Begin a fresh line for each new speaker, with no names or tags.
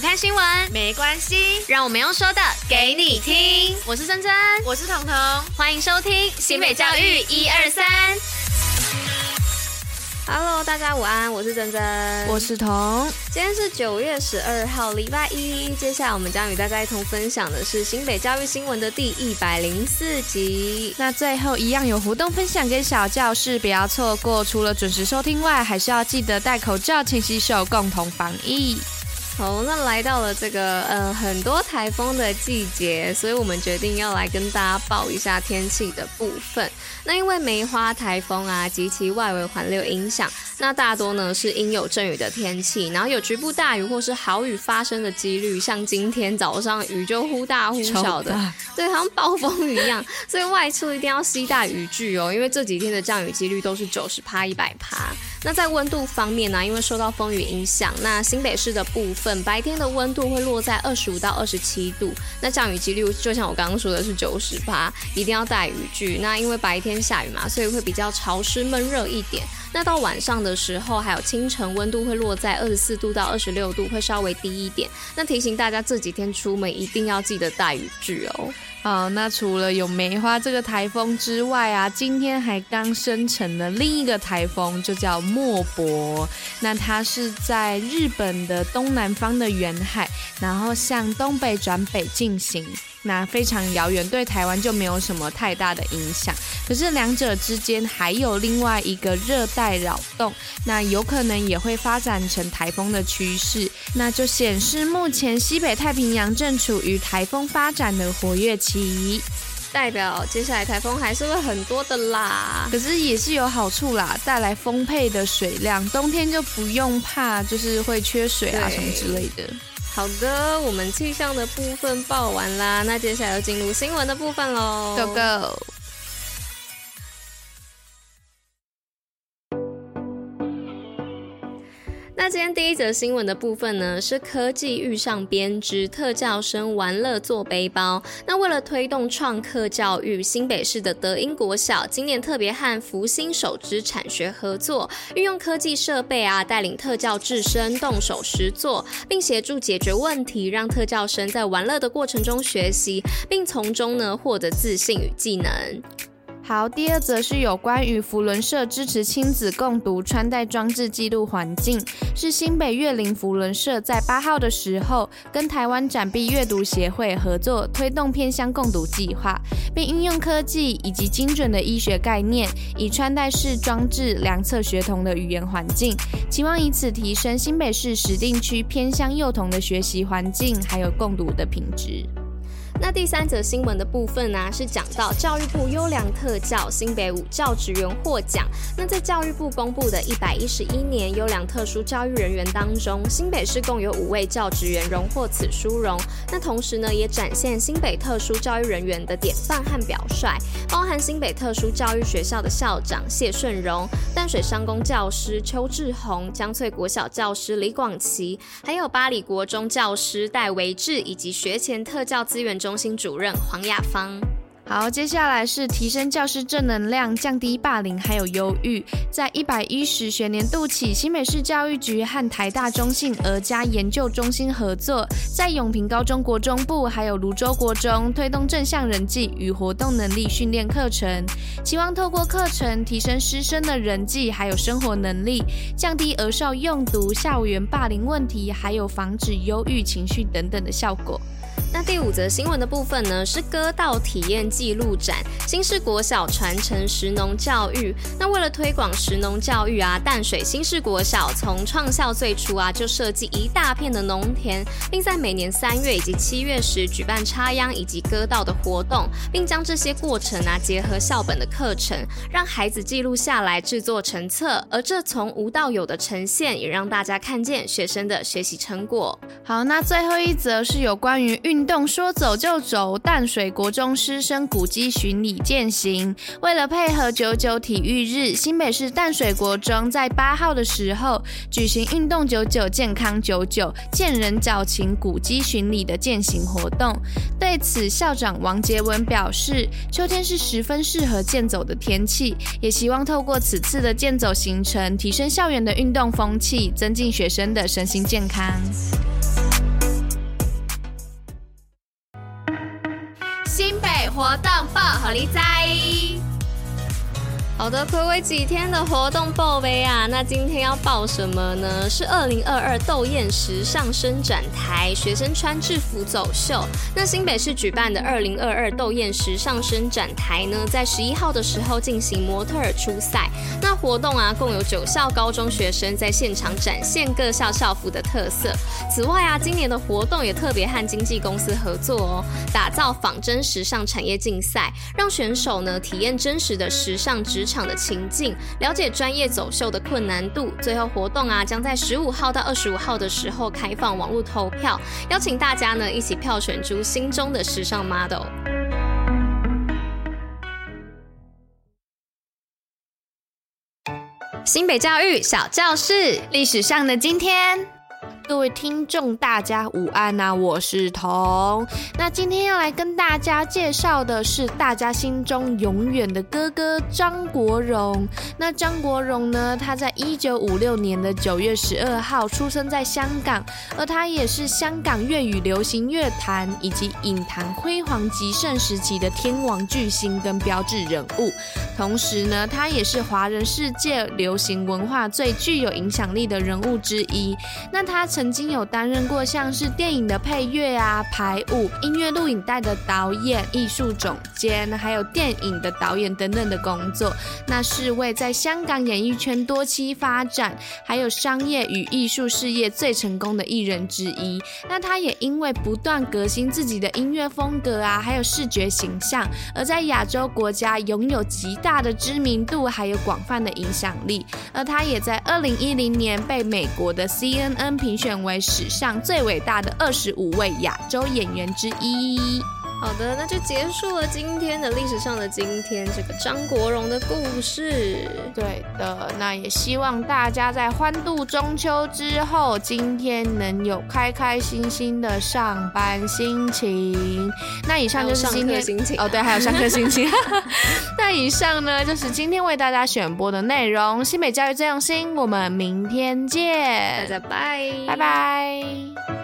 不看新闻
没关系，
让我们用说的给你听。我是珍珍，
我是彤彤，
欢迎收听新北教育一二三。Hello，大家午安，我是珍珍，
我是彤。
今天是九月十二号，礼拜一。接下来我们将与大家一同分享的是新北教育新闻的第一百零四集。
那最后一样有活动分享给小教室，不要错过。除了准时收听外，还是要记得戴口罩、勤洗手，共同防疫。
好，那来到了这个呃很多台风的季节，所以我们决定要来跟大家报一下天气的部分。那因为梅花台风啊及其外围环流影响，那大多呢是阴有阵雨的天气，然后有局部大雨或是豪雨发生的几率，像今天早上雨就忽大忽小的，对，好像暴风雨一样，所以外出一定要携带雨具哦，因为这几天的降雨几率都是九十趴、一百趴。那在温度方面呢、因为受到风雨影响，那新北市的部分白天的温度会落在二十五到二十七度，那降雨几率就像我刚刚说的是九十八，一定要带雨具。那因为白天下雨嘛，所以会比较潮湿闷热一点。那到晚上的时候，还有清晨温度会落在二十四度到二十六度，会稍微低一点。那提醒大家这几天出门一定要记得带雨具哦。
好，那除了有梅花这个台风之外啊，今天还刚生成的另一个台风，就叫莫博。那它是在日本的东南方的远海，然后向东北转北进行。那非常遥远，对台湾就没有什么太大的影响。可是两者之间还有另外一个热带扰动，那有可能也会发展成台风的趋势。那就显示目前西北太平洋正处于台风发展的活跃期，
代表接下来台风还是会很多的啦。
可是也是有好处啦，带来丰沛的水量，冬天就不用怕就是会缺水啊什么之类的。
好的，我们气象的部分报完啦，那接下来要进入新闻的部分喽
，Go Go！
那今天第一则新闻的部分呢，是科技遇上编织，特教生玩乐做背包。那为了推动创客教育，新北市的德英国小今年特别和福星手织产学合作，运用科技设备啊，带领特教志生动手实作，并协助解决问题，让特教生在玩乐的过程中学习，并从中呢获得自信与技能。
好，第二则是有关于福伦社支持亲子共读穿戴装置记录环境，是新北月龄福伦社在八号的时候跟台湾展臂阅读协会合作推动偏乡共读计划，并运用科技以及精准的医学概念，以穿戴式装置量测学童的语言环境，期望以此提升新北市石碇区偏乡幼童的学习环境还有共读的品质。
那第三则新闻的部分呢、是讲到教育部优良特教新北五教职员获奖。那在教育部公布的一百一十一年优良特殊教育人员当中，新北市共有五位教职员荣获此殊荣。那同时呢，也展现新北特殊教育人员的典范和表率，包含新北特殊教育学校的校长谢顺荣、淡水商工教师邱志宏、江翠国小教师李广琪，还有八里国中教师戴维志，以及学前特教资源中中心主任黄雅芳。
好，接下来是提升教师正能量，降低霸凌还有忧郁。在一百一十学年度起，新北市教育局和台大中信儿家研究中心合作，在永平高中国中部还有泸州国中推动正向人际与活动能力训练课程，期望透过课程提升师生的人际还有生活能力，降低儿少用毒、校园霸凌问题，还有防止忧郁情绪等等的效果。
那第五则新闻的部分呢，是割稻体验记录展，新市国小传承食农教育。那为了推广食农教育啊，淡水新市国小从创校最初啊，就设计一大片的农田，并在每年三月以及七月时举办插秧以及割稻的活动，并将这些过程啊结合校本的课程，让孩子记录下来，制作成册。而这从无到有的呈现，也让大家看见学生的学习成果。
好，那最后一则是有关于运。运动说走就走，淡水国中师生古迹巡礼健行。为了配合九九体育日，新北市淡水国中在八号的时候举行运动九九健康九九健人矫情古迹巡礼的健行活动。对此，校长王杰文表示，秋天是十分适合健走的天气，也希望透过此次的健走行程，提升校园的运动风气，增进学生的身心健康。
活动报虎你知。
好的，睽违几天的活动报备啊，那今天要报什么呢？是二零二二斗艳时尚伸展台学生穿制服走秀。那新北市举办的二零二二斗艳时尚伸展台呢，在十一号的时候进行模特儿初赛。那活动啊，共有九校高中学生在现场展现各校校服的特色。此外啊，今年的活动也特别和经纪公司合作哦，打造仿真时尚产业竞赛，让选手呢体验真实的时尚职场的情境，了解专业走秀的困难度。最后活动啊，将在十五号到二十五号的时候开放网络投票，邀请大家呢一起票选出心中的时尚 model。新北教育小教室，历史上的今天。各位听众，大家午安呐、啊！我是彤。那今天要来跟大家介绍的是大家心中永远的哥哥张国荣。那张国荣呢？他在一九五六年的九月十二号出生在香港，而他也是香港粤语流行乐坛以及影坛辉煌极盛时期的天王巨星跟标志人物。同时呢，他也是华人世界流行文化最具有影响力的人物之一。那他曾。曾经有担任过像是电影的配乐啊、排舞、音乐录影带的导演、艺术总监，还有电影的导演等等的工作。那是位在香港演艺圈多期发展，还有商业与艺术事业最成功的艺人之一。那他也因为不断革新自己的音乐风格啊，还有视觉形象，而在亚洲国家拥有极大的知名度，还有广泛的影响力。而他也在二零一零年被美国的 CNN 评选。为史上最伟大的二十五位亚洲演员之一。好的，那就结束了今天的历史上的今天这个张国荣的故事。对的，那也希望大家在欢度中秋之后，今天能有开开心心的上班心情。那以上就是今天心情哦，对，还有上课心情。那以上呢，就是今天为大家选播的内容。新北教育最用心，我们明天见，大家拜拜拜拜。